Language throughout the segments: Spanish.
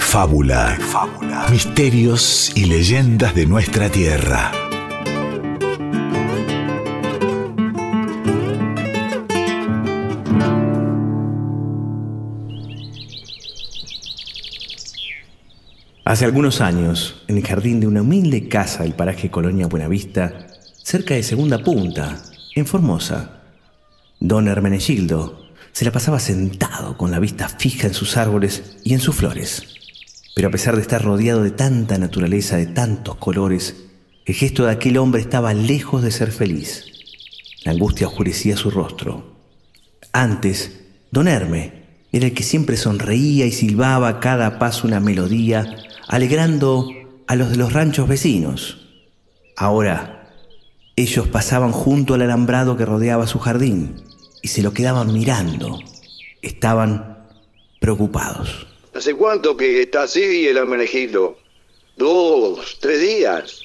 de fábula, misterios y leyendas de nuestra tierra. Hace algunos años, en el jardín de una humilde casa del paraje Colonia Buenavista, cerca de Segunda Punta, en Formosa, don Hermenegildo se la pasaba sentado con la vista fija en sus árboles y en sus flores. Pero a pesar de estar rodeado de tanta naturaleza, de tantos colores, el gesto de aquel hombre estaba lejos de ser feliz. La angustia oscurecía su rostro. Antes, don Herme era el que siempre sonreía y silbaba a cada paso una melodía alegrando a los de los ranchos vecinos. Ahora, ellos pasaban junto al alambrado que rodeaba su jardín y se lo quedaban mirando. Estaban preocupados. ¿Hace cuánto que está así el Hermenegildo? Dos, tres días.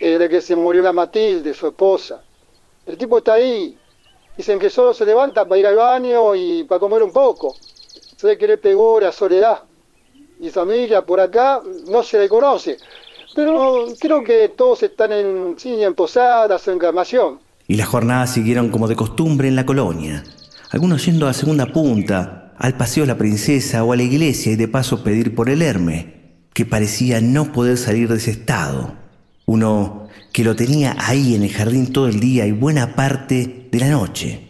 Desde que se murió la Matilde, su esposa. El tipo está ahí. Dicen que solo se levanta para ir al baño y para comer un poco. Se ve que le pegó la soledad y familia por acá no se le conoce. Pero creo que todos están en, sí, en posadas o encarnación. Y las jornadas siguieron como de costumbre en la colonia. Algunos yendo a segunda punta, al paseo de la princesa o a la iglesia y de paso pedir por el Herme, que parecía no poder salir de ese estado. Uno que lo tenía ahí en el jardín todo el día y buena parte de la noche.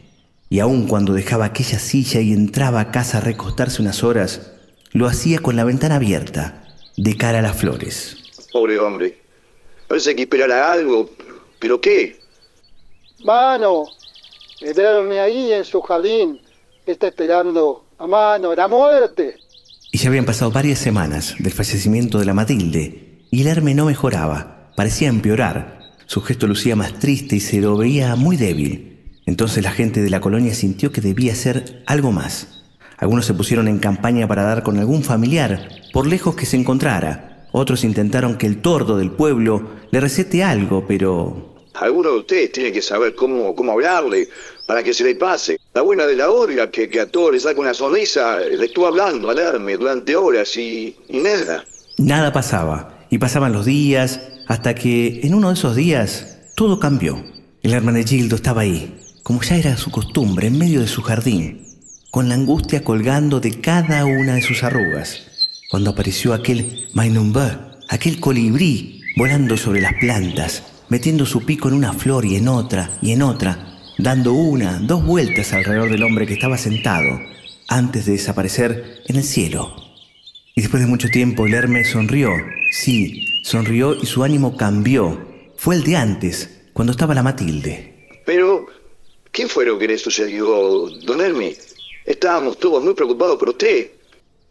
Y aun cuando dejaba aquella silla y entraba a casa a recostarse unas horas, lo hacía con la ventana abierta, de cara a las flores. Pobre hombre. Parece que esperará algo. ¿Pero qué? Mano, esperarme ahí en su jardín. Está esperando a mano la muerte. Y ya habían pasado varias semanas del fallecimiento de la Matilde, y el Herme no mejoraba, parecía empeorar. Su gesto lucía más triste y se lo veía muy débil. Entonces la gente de la colonia sintió que debía hacer algo más. Algunos se pusieron en campaña para dar con algún familiar, por lejos que se encontrara. Otros intentaron que el tordo del pueblo le recete algo, pero... Alguno de ustedes tiene que saber cómo, cómo hablarle para que se le pase. La buena de la hora, que, que a todos les saca una sonrisa, le estuvo hablando alarme durante horas y, y nada. Nada pasaba. Y pasaban los días, hasta que en uno de esos días todo cambió. El Gildo estaba ahí, como ya era su costumbre, en medio de su jardín con la angustia colgando de cada una de sus arrugas, cuando apareció aquel Mainumbe, aquel colibrí volando sobre las plantas, metiendo su pico en una flor y en otra y en otra, dando una, dos vueltas alrededor del hombre que estaba sentado, antes de desaparecer en el cielo. Y después de mucho tiempo el Hermes sonrió, sí, sonrió y su ánimo cambió. Fue el de antes, cuando estaba la Matilde. Pero, ¿qué fue lo que le sucedió, don Hermes? Estábamos todos muy preocupados por usted.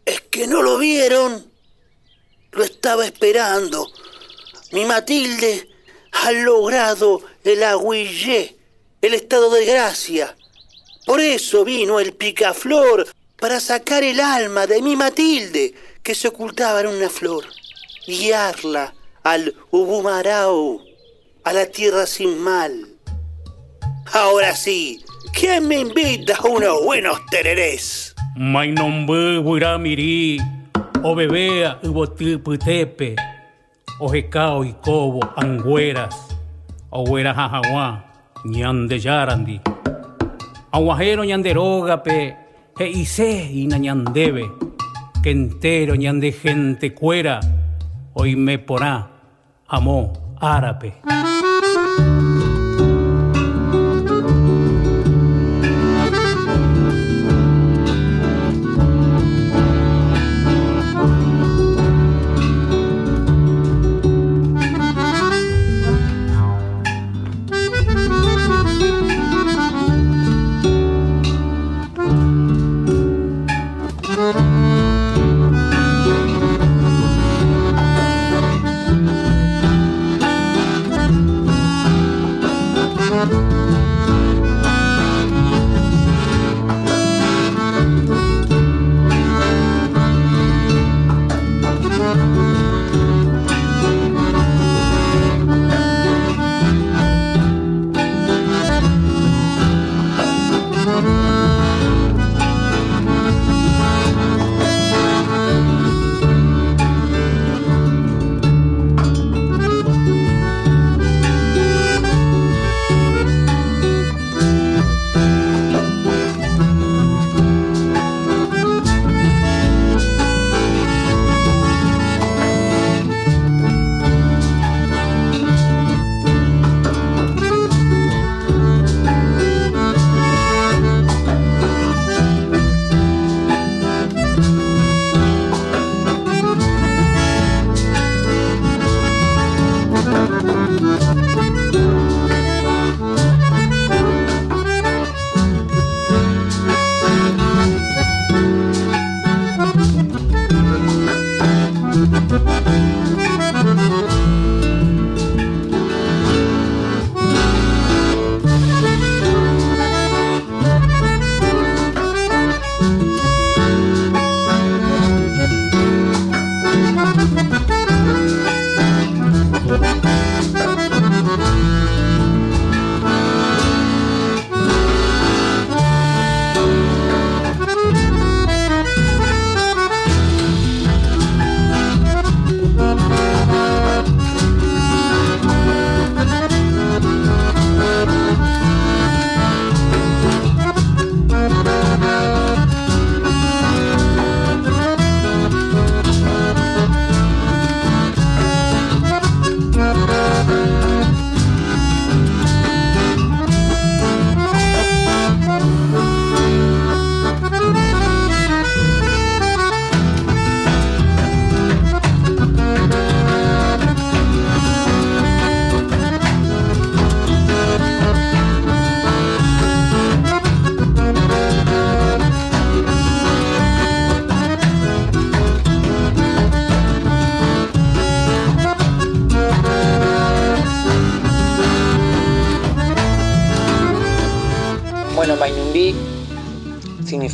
Es que no lo vieron. Lo estaba esperando. Mi Matilde ha logrado el aguillé, el estado de gracia. Por eso vino el picaflor para sacar el alma de mi Matilde que se ocultaba en una flor, guiarla al Ubumarau, a la tierra sin mal. Ahora sí, ¿Quién me invita a unos buenos tererés? My nombre miri, o bebea ubotiputepe, o jecao y cobo, angüeras, huera jajaguá, ñande yarandi. Aguajero ñanderogape, he ise y ñandebe, que entero ñande gente cuera, hoy me porá, amó árabe.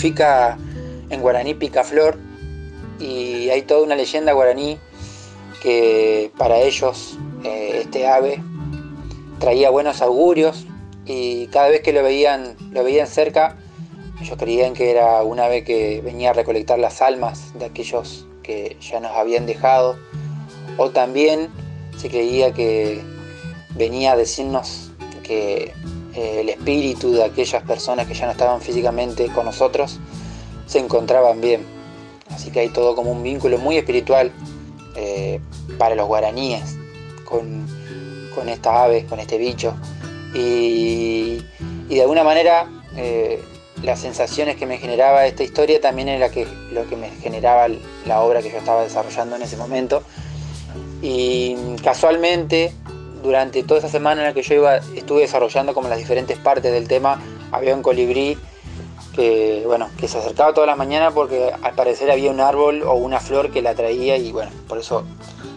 En guaraní picaflor. Y hay toda una leyenda guaraní que para ellos eh, este ave traía buenos augurios y cada vez que lo veían, lo veían cerca, ellos creían que era un ave que venía a recolectar las almas de aquellos que ya nos habían dejado, o también se creía que venía a decirnos que eh, el espíritu de aquellas personas que ya no estaban físicamente con nosotros se encontraban bien. Así que hay todo como un vínculo muy espiritual eh, para los guaraníes con, con, esta ave, con este bicho. Y, de alguna manera eh, las sensaciones que me generaba esta historia también era que, lo que me generaba la obra que yo estaba desarrollando en ese momento. Y casualmente, durante toda esa semana en la que yo iba, estuve desarrollando como las diferentes partes del tema, había un colibrí que, bueno, que se acercaba todas las mañanas porque al parecer había un árbol o una flor que la traía y bueno, por eso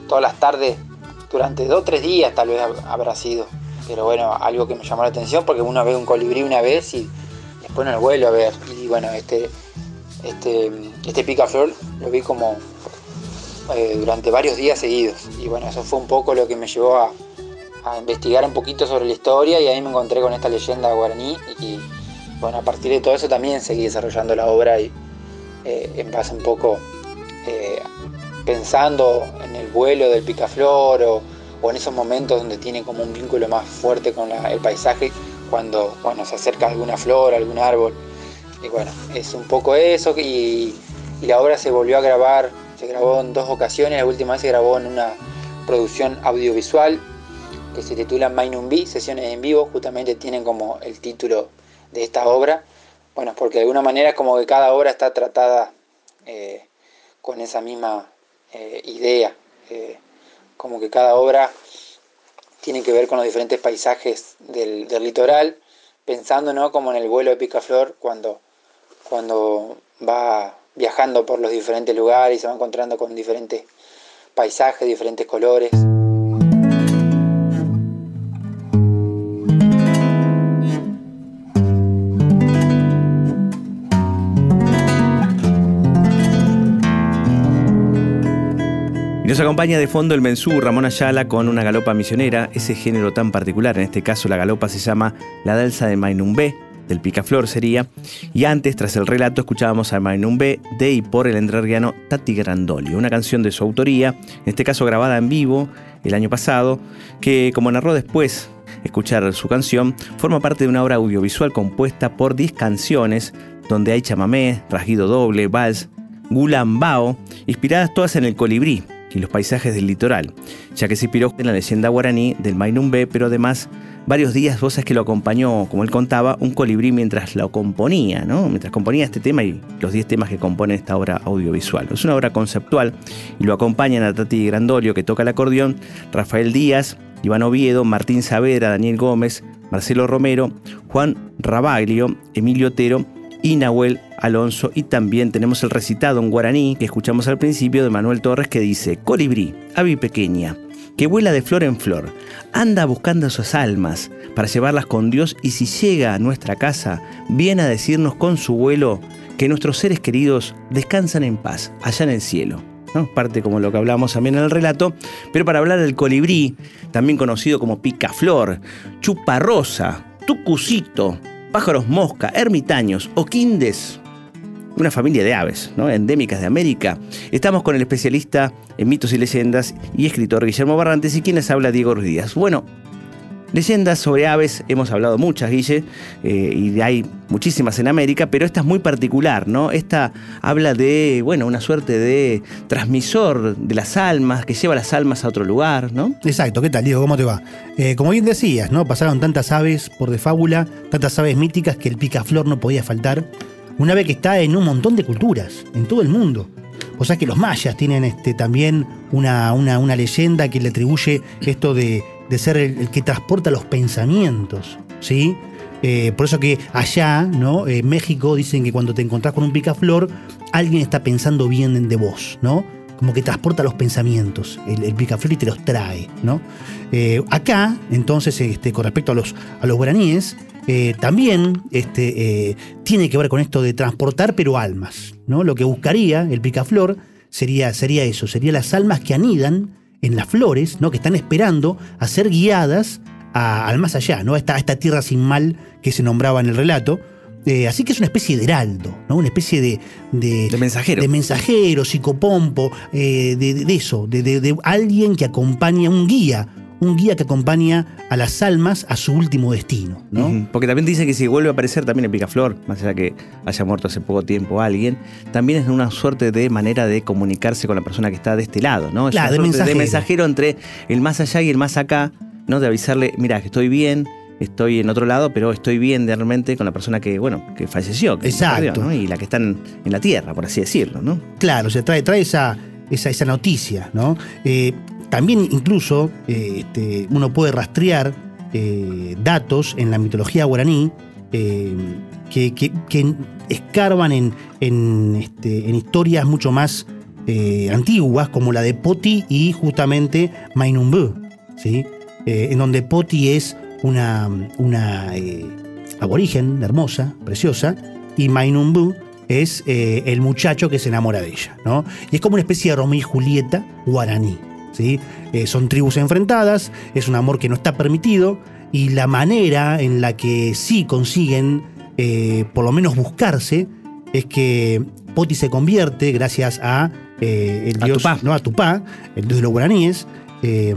todas las tardes, durante dos o tres días tal vez habrá sido. Pero bueno, algo que me llamó la atención porque uno ve un colibrí una vez y después no lo vuelve a ver. Y bueno, este, este, este picaflor lo vi como eh, durante varios días seguidos. Y bueno, eso fue un poco lo que me llevó a, a investigar un poquito sobre la historia y ahí me encontré con esta leyenda guaraní y bueno, a partir de todo eso también seguí desarrollando la obra y eh, en base un poco eh, pensando en el vuelo del picaflor o, en esos momentos donde tiene como un vínculo más fuerte con el paisaje cuando, cuando se acerca alguna flor, algún árbol. Y bueno, es un poco eso y, la obra se volvió a grabar, se grabó en dos ocasiones, la última vez se grabó en una producción audiovisual que se titula Mainumbi, sesiones en vivo, justamente tienen como el título de esta obra, bueno, porque de alguna manera como que cada obra está tratada eh, con esa misma eh, idea, eh, como que cada obra tiene que ver con los diferentes paisajes del, litoral, pensando ¿no? como en el vuelo de Picaflor cuando, cuando va viajando por los diferentes lugares y se va encontrando con diferentes paisajes, diferentes colores. Nos acompaña de fondo el mensú Ramón Ayala con una galopa misionera, ese género tan particular. En este caso, la galopa se llama la danza de Mainumbé, del picaflor sería. Y antes, tras el relato, escuchábamos a Mainumbé de y por el entrerriano Tati Grandolio, una canción de su autoría, en este caso grabada en vivo el año pasado, que, como narró después escuchar su canción, forma parte de una obra audiovisual compuesta por 10 canciones, donde hay chamamé, rasguido doble, vals, gulambao, inspiradas todas en el colibrí, y los paisajes del litoral, ya que se inspiró en la leyenda guaraní del Mainumbe, pero además varios días sabés que lo acompañó, como él contaba, un colibrí mientras lo componía, ¿no? Mientras componía este tema y los 10 temas que componen esta obra audiovisual. Es una obra conceptual y lo acompañan a Tati Grandolio que toca el acordeón, Rafael Díaz, Iván Oviedo, Martín Savera, Daniel Gómez, Marcelo Romero, Juan Rabaglio, Emilio Otero y Nahuel Alonso. Y también tenemos el recitado en guaraní que escuchamos al principio de Manuel Torres que dice, colibrí, avi pequeña, que vuela de flor en flor, anda buscando sus almas para llevarlas con Dios y si llega a nuestra casa, viene a decirnos con su vuelo que nuestros seres queridos descansan en paz allá en el cielo. Parte como lo que hablamos también en el relato, pero para hablar del colibrí, también conocido como picaflor, chuparrosa, tucucito, pájaros mosca, ermitaños o quindes, una familia de aves ¿no? endémicas de América. Estamos con el especialista en mitos y leyendas y escritor Guillermo Barrantes y quien les habla Diego Ruiz Díaz. Bueno, Leyendas sobre aves, hemos hablado muchas, Guille, eh, y hay muchísimas en América, pero esta es muy particular, ¿no? Esta habla de, bueno, una suerte de transmisor de las almas, que lleva las almas a otro lugar, ¿no? Exacto, ¿qué tal, Diego? ¿Cómo te va? Eh, como bien decías, ¿no? Pasaron tantas aves por de fábula, tantas aves míticas que el picaflor no podía faltar. Una ave que está en un montón de culturas, en todo el mundo. O sea que los mayas tienen este, también una, una, una leyenda que le atribuye esto de de ser el, que transporta los pensamientos, ¿sí? Eh, por eso que allá, ¿no? En México dicen que cuando te encontrás con un picaflor, alguien está pensando bien de vos, ¿no? Como que transporta los pensamientos, el, picaflor y te los trae, ¿no? Eh, acá, entonces, este, con respecto a los, a los guaraníes, eh, también este, eh, tiene que ver con esto de transportar, pero almas, ¿no? Lo que buscaría el picaflor sería, sería eso, sería las almas que anidan en las flores, ¿no? Que están esperando a ser guiadas al más allá, ¿no? Esta, a esta tierra sin mal que se nombraba en el relato. Eh, así que es una especie de heraldo, ¿no? Una especie de. De, De mensajero. De mensajero, psicopompo, eh, de, de eso, de, de- de alguien que acompaña, un guía, un guía que acompaña a las almas a su último destino, ¿no? Porque también dice que si vuelve a aparecer también el picaflor, más allá que haya muerto hace poco tiempo alguien, también es una suerte de manera de comunicarse con la persona que está de este lado, ¿no? Es Claro, una de suerte mensajero. entre el más allá y el más acá, ¿no? De avisarle, mira, que estoy bien, estoy en otro lado, pero estoy bien realmente con la persona que, bueno, que falleció, que Exacto. perdió, ¿no? Y la que está en, en la tierra, por así decirlo, ¿no? Claro, se trae, trae esa, esa, esa noticia, ¿no? Eh, también incluso eh, este, uno puede rastrear eh, datos en la mitología guaraní que, que- que escarban en, en, este, en historias mucho más antiguas, como la de Poti y justamente Mainumbu, ¿sí? En donde Poti es una, una eh, aborigen hermosa, preciosa, y Mainumbu es eh, el muchacho que se enamora de ella, ¿no? Y es como una especie de Romeo y Julieta guaraní, ¿sí? Eh, son tribus enfrentadas, es un amor que no está permitido, y la manera en la que sí consiguen, por lo menos buscarse, es que Poti se convierte, gracias a el A dios, Tupá. ¿no? a Tupá, el dios de los guaraníes, eh,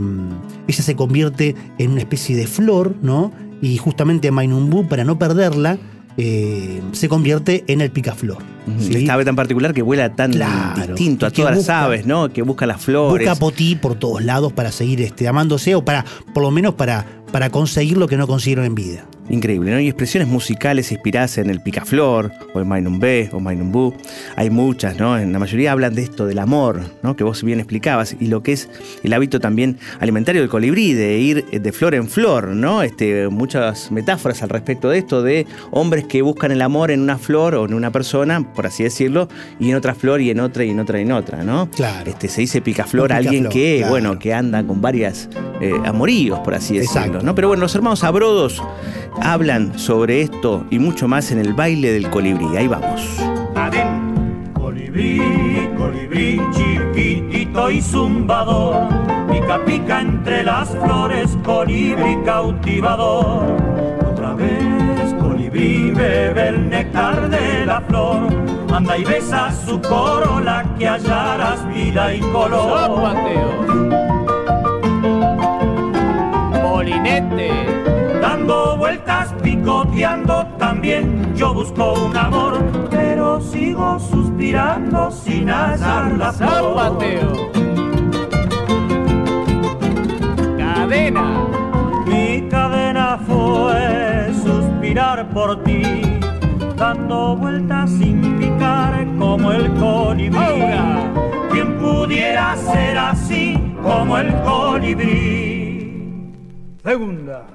ella se convierte en una especie de flor, ¿no? Y justamente Mainumbu, para no perderla, eh, se convierte en el picaflor. ¿sí? Esta ave tan particular que vuela tan Claro, distinto a todas busca- las aves, ¿no? Que busca las flores. Busca Potí por todos lados para seguir este, amándose o para, por lo menos para, para conseguir lo que no consiguieron en vida. Increíble, ¿no? Y expresiones musicales inspiradas en el picaflor, o en Mainumbe, o Mainumbu. Hay muchas, ¿no? En la mayoría hablan de esto, del amor, ¿no? Que vos bien explicabas, y lo que es el hábito también alimentario del colibrí, de ir de flor en flor, ¿no? Este, muchas metáforas al respecto de esto, de hombres que buscan el amor en una flor o en una persona, por así decirlo, y en otra flor, y en otra, y en otra, y en otra, ¿no? Claro. Este, se dice picaflor a alguien picaflor, que, claro. bueno, que anda con varias eh, amoríos, por así decirlo, Exacto. ¿no? Pero bueno, los hermanos Abrodos hablan sobre esto y mucho más en el baile del colibrí. Ahí vamos. Adén, colibrí, colibrí, chiquitito y zumbador, pica pica entre las flores, colibrí cautivador. Otra vez, colibrí bebe el néctar de la flor, anda y besa su corola que hallarás vida y color. Molinete. Dando vueltas, picoteando también, yo busco un amor, pero sigo suspirando sin hallar la. Zapateo. Cadena. Mi cadena fue suspirar por ti, dando vueltas sin picar como el colibrí. Quien pudiera ser así como el colibrí. Segunda.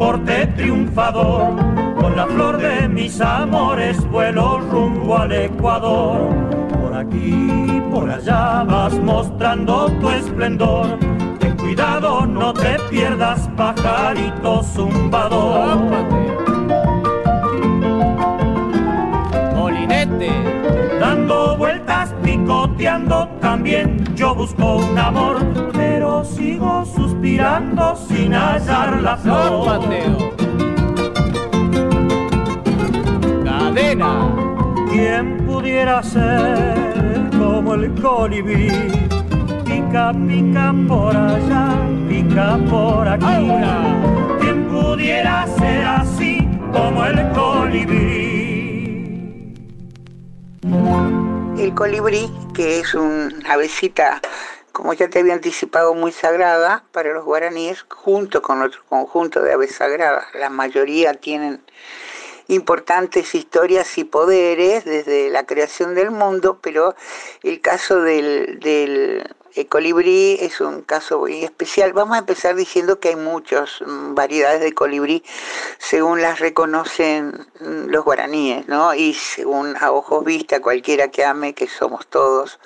Porte triunfador? Con la flor de mis amores vuelo rumbo al Ecuador. Por aquí, por allá vas mostrando tu esplendor. Ten cuidado, no te pierdas, pajarito zumbador. Molinete. Dando vueltas, picoteando también, yo busco un amor, pero sigo suspirando sin hallar la flor. Zapateo. Cadena. ¿Quién pudiera ser como el colibrí? Pica, pica por allá, pica por aquí. Ahora. ¿Quién pudiera ser así como el colibrí? El colibrí, que es un avecita, como ya te había anticipado, muy sagrada para los guaraníes, junto con otro conjunto de aves sagradas. La mayoría tienen importantes historias y poderes desde la creación del mundo, pero el caso del, del el colibrí es un caso muy especial. Vamos a empezar diciendo que hay muchas mm, variedades de colibrí según las reconocen mm, los guaraníes, ¿no? Y según a ojos vista, cualquiera que ame, que somos todos,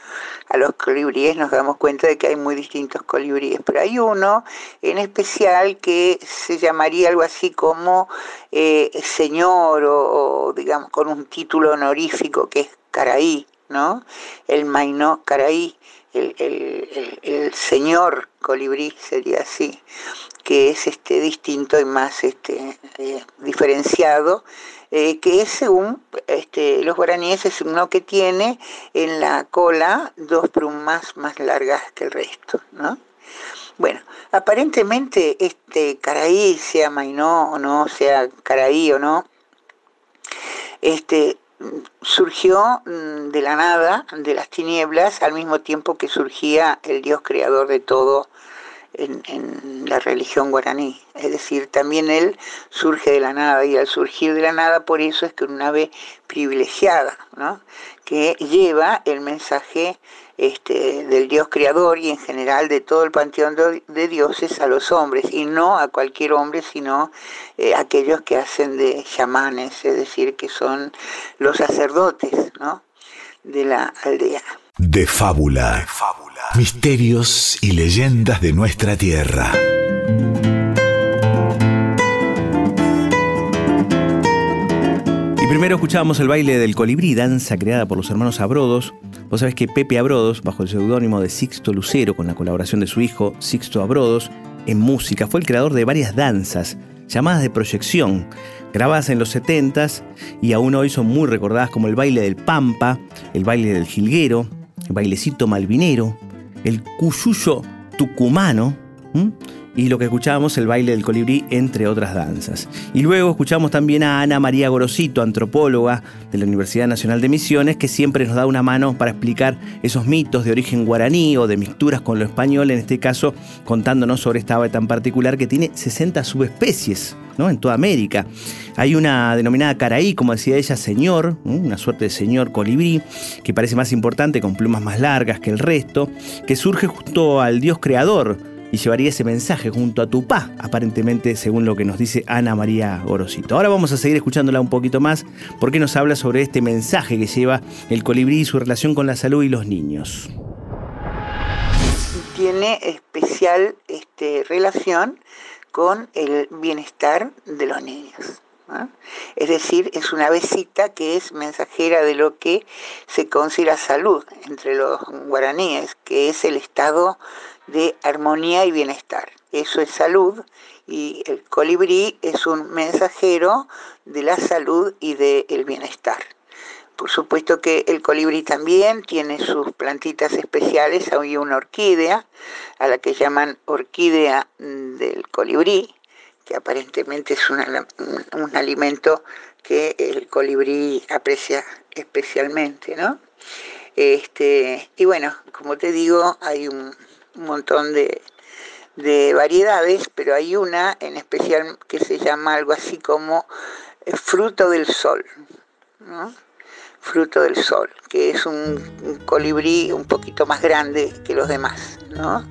a los colibríes nos damos cuenta de que hay muy distintos colibríes. Pero hay uno en especial que se llamaría algo así como eh, señor o, o, digamos con un título honorífico que es Caraí, ¿no? El Mainó Caraí el, señor colibrí sería así, que es este distinto y más este eh, diferenciado, eh, que es según este, los guaraníes es uno que tiene en la cola dos plumas más largas que el resto, ¿no? Bueno, aparentemente este caraí, sea mainó o no, sea caraí o no, este, surgió mm, de la nada, de las tinieblas, al mismo tiempo que surgía el Dios creador de todo en, la religión guaraní. Es decir, también él surge de la nada y al surgir de la nada por eso es que una ave privilegiada, ¿no? que lleva el mensaje este, del Dios creador y en general de todo el panteón de, dioses a los hombres, y no a cualquier hombre, sino eh, aquellos que hacen de chamanes, es decir, que son los sacerdotes ¿no? de la aldea. De fábula. De fábula. Misterios y leyendas de nuestra tierra. Y primero escuchábamos el baile del colibrí, danza creada por los hermanos Abrodos. Vos sabés que Pepe Abrodos, bajo el seudónimo de Sixto Lucero, con la colaboración de su hijo Sixto Abrodos, en música, fue el creador de varias danzas llamadas de proyección, grabadas en los 70s y aún hoy son muy recordadas como el baile del Pampa, el baile del Jilguero, el bailecito malvinero, el cuyuyo tucumano, y lo que escuchábamos, el baile del colibrí, entre otras danzas. Y luego escuchamos también a Ana María Gorosito, antropóloga de la Universidad Nacional de Misiones, que siempre nos da una mano para explicar esos mitos de origen guaraní o de mixturas con lo español, en este caso contándonos sobre esta ave tan particular que tiene 60 subespecies. ¿no? en toda América. Hay una denominada caraí, como decía ella, señor, una suerte de señor colibrí, que parece más importante, con plumas más largas que el resto, que surge justo al dios creador, y llevaría ese mensaje junto a Tupá, aparentemente según lo que nos dice Ana María Gorosito. Ahora vamos a seguir escuchándola un poquito más porque nos habla sobre este mensaje que lleva el colibrí y su relación con la salud y los niños. Tiene especial este, relación con el bienestar de los niños. Es decir, es una besita que es mensajera de lo que se considera salud entre los guaraníes, que es el estado de armonía y bienestar. Eso es salud y el colibrí es un mensajero de la salud y del bienestar. Por supuesto que el colibrí también tiene sus plantitas especiales, hay una orquídea, a la que llaman orquídea del colibrí, que aparentemente es un, un alimento que el colibrí aprecia especialmente, ¿no? Este, y bueno, como te digo, hay un, un montón de, variedades, pero hay una en especial que se llama algo así como eh, fruto del sol. Fruto del sol, que es un, colibrí un poquito más grande que los demás, ¿no?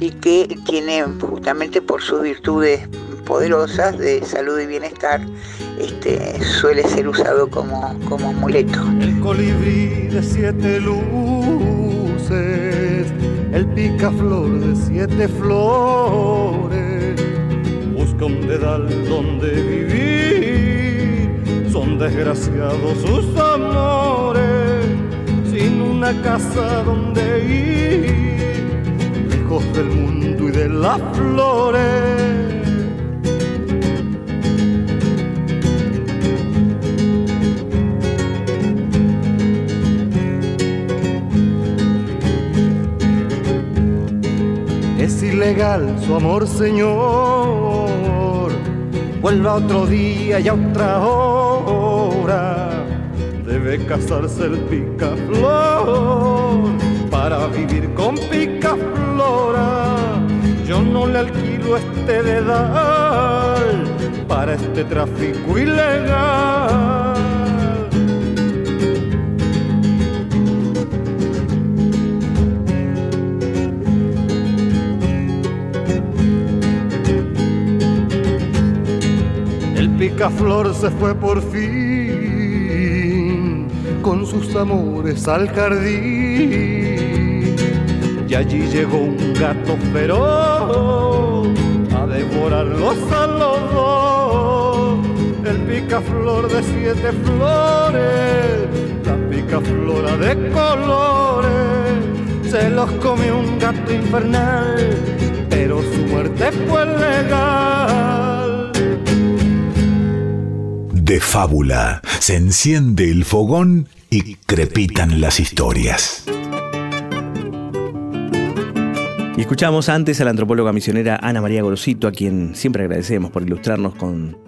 y que tiene justamente por sus virtudes poderosas de salud y bienestar, este, suele ser usado como, como amuleto. El colibrí de siete luces el picaflor de siete flores. Busca un dedal donde vivir. Son desgraciados sus amores, sin una casa donde ir, lejos del mundo y de las flores su amor, Señor. Vuelva otro día y a otra hora. Debe casarse el picaflor para vivir con picaflora. Yo no le alquilo este dedal para este tráfico ilegal. Picaflor se fue por fin con sus amores al jardín. Y allí llegó un gato feroz a devorarlos a los dos. El picaflor de siete flores, la picaflora de colores, se los comió un gato infernal, pero su muerte fue legal. De fábula se enciende el fogón y crepitan las historias. Y escuchamos antes a la antropóloga misionera Ana María Gorosito, a quien siempre agradecemos por ilustrarnos con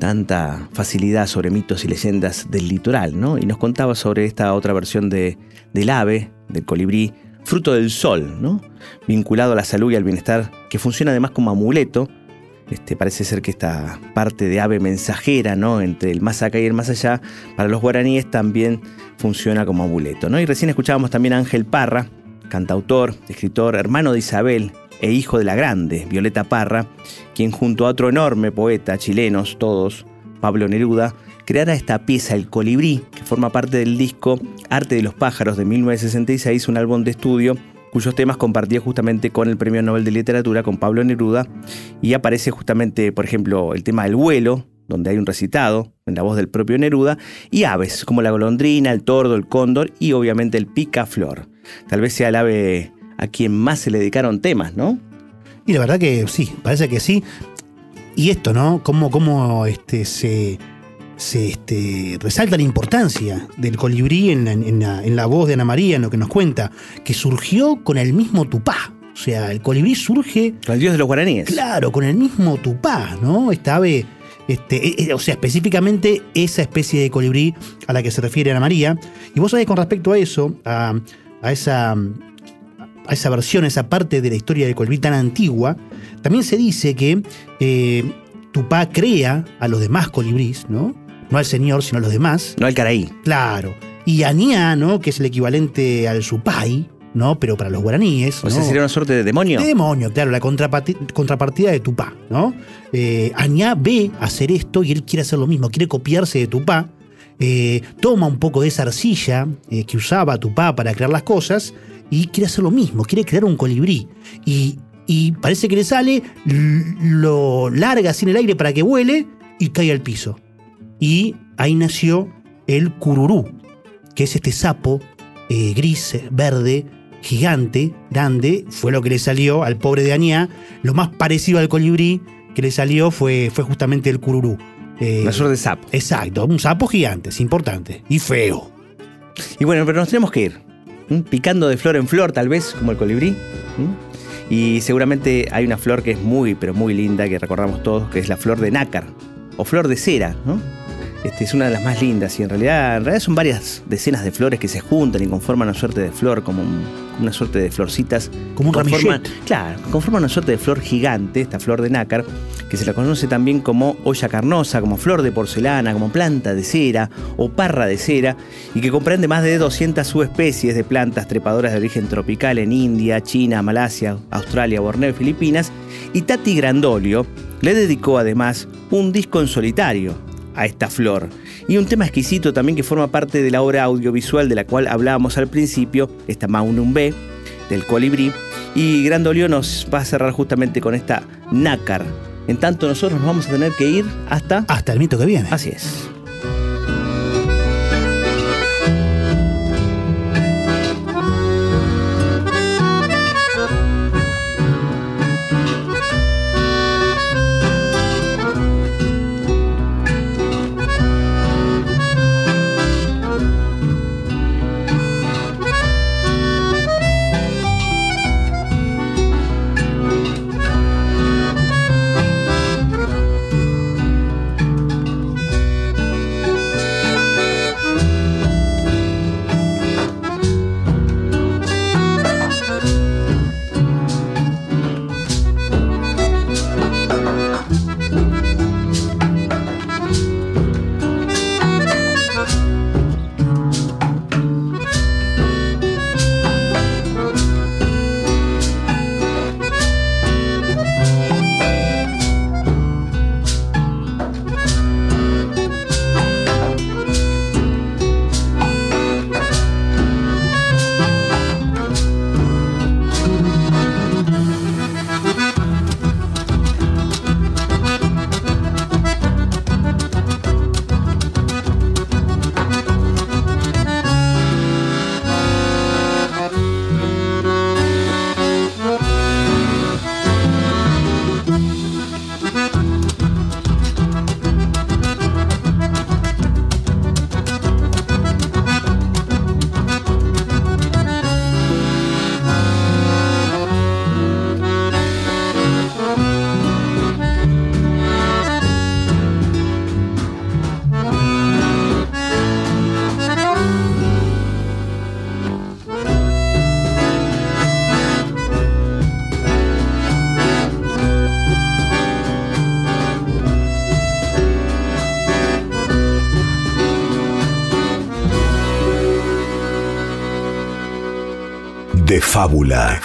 tanta facilidad sobre mitos y leyendas del litoral, ¿no? Y nos contaba sobre esta otra versión de, del ave, del colibrí, fruto del sol, ¿no? Vinculado a la salud y al bienestar, que funciona además como amuleto. Este, parece ser que esta parte de ave mensajera, ¿no? Entre el más acá y el más allá, para los guaraníes también funciona como amuleto, ¿no? Y recién escuchábamos también a Ángel Parra, cantautor, escritor, hermano de Isabel e hijo de la grande, Violeta Parra, quien junto a otro enorme poeta, chilenos todos, Pablo Neruda, creara esta pieza, El Colibrí, que forma parte del disco Arte de los Pájaros de 1966, un álbum de estudio cuyos temas compartía justamente con el Premio Nobel de Literatura, con Pablo Neruda, y aparece justamente, por ejemplo, el tema del vuelo, donde hay un recitado en la voz del propio Neruda, y aves, como la golondrina, el tordo, el cóndor y obviamente el picaflor. Tal vez sea el ave a quien más se le dedicaron temas, ¿no? Y la verdad que sí, parece que sí. Y esto, ¿no? Cómo, cómo este, se, se este, resalta la importancia del colibrí en la, en, la, en la voz de Ana María, en lo que nos cuenta, que surgió con el mismo Tupá. O sea, el colibrí surge. Con el dios de los guaraníes. Claro, con el mismo Tupá, ¿no? Esta ave. Este, o sea, específicamente esa especie de colibrí a la que se refiere Ana María. Y vos sabés con respecto a eso, a, a esa a esa versión, a esa parte de la historia del colibrí tan antigua, también se dice que eh, Tupá crea a los demás colibrís, ¿no? No al señor, sino a los demás. No al caraí. Claro. Y Aniá, ¿no? Que es el equivalente al Supay, ¿no? Pero para los guaraníes. O ¿no? sea, sería una suerte de demonio. De demonio, claro, la contraparti- contrapartida de Tupá, ¿no? Eh, Añá ve hacer esto y él quiere hacer lo mismo, quiere copiarse de Tupá. eh, toma un poco de esa arcilla eh, que usaba Tupá para crear las cosas y quiere hacer lo mismo, quiere crear un colibrí. Y, y parece que le sale, lo larga así en el aire para que vuele y cae al piso. Y ahí nació el cururú, que es este sapo eh, gris, verde, gigante, grande, fue lo que le salió al pobre de Añá. Lo más parecido al colibrí que le salió fue, fue justamente el cururú. Eh, Una suerte de sapo. Exacto, un sapo gigante, es importante. Y feo. Y bueno, pero nos tenemos que ir. Picando de flor en flor, tal vez, como el colibrí. Y seguramente hay una flor que es muy, pero muy linda, que recordamos todos, que es la flor de nácar. O flor de cera, ¿no? Este, es una de las más lindas y en realidad, en realidad son varias decenas de flores que se juntan y conforman una suerte de flor, como un- una suerte de florcitas. Como un Conforman-. Claro, conforman una suerte de flor gigante, esta flor de nácar, que se la conoce también como olla carnosa, como flor de porcelana, como planta de cera o parra de cera, y que comprende más de 200 subespecies de plantas trepadoras de origen tropical en India, China, Malasia, Australia, Borneo y Filipinas. Y Tati Grandolio le dedicó además un disco en solitario a esta flor. Y un tema exquisito también que forma parte de la obra audiovisual de la cual hablábamos al principio, esta Maunum B, del colibrí. Y Grandolio nos va a cerrar justamente con esta nácar. En tanto nosotros nos vamos a tener que ir hasta... Hasta el mito que viene. Así es. Fábula.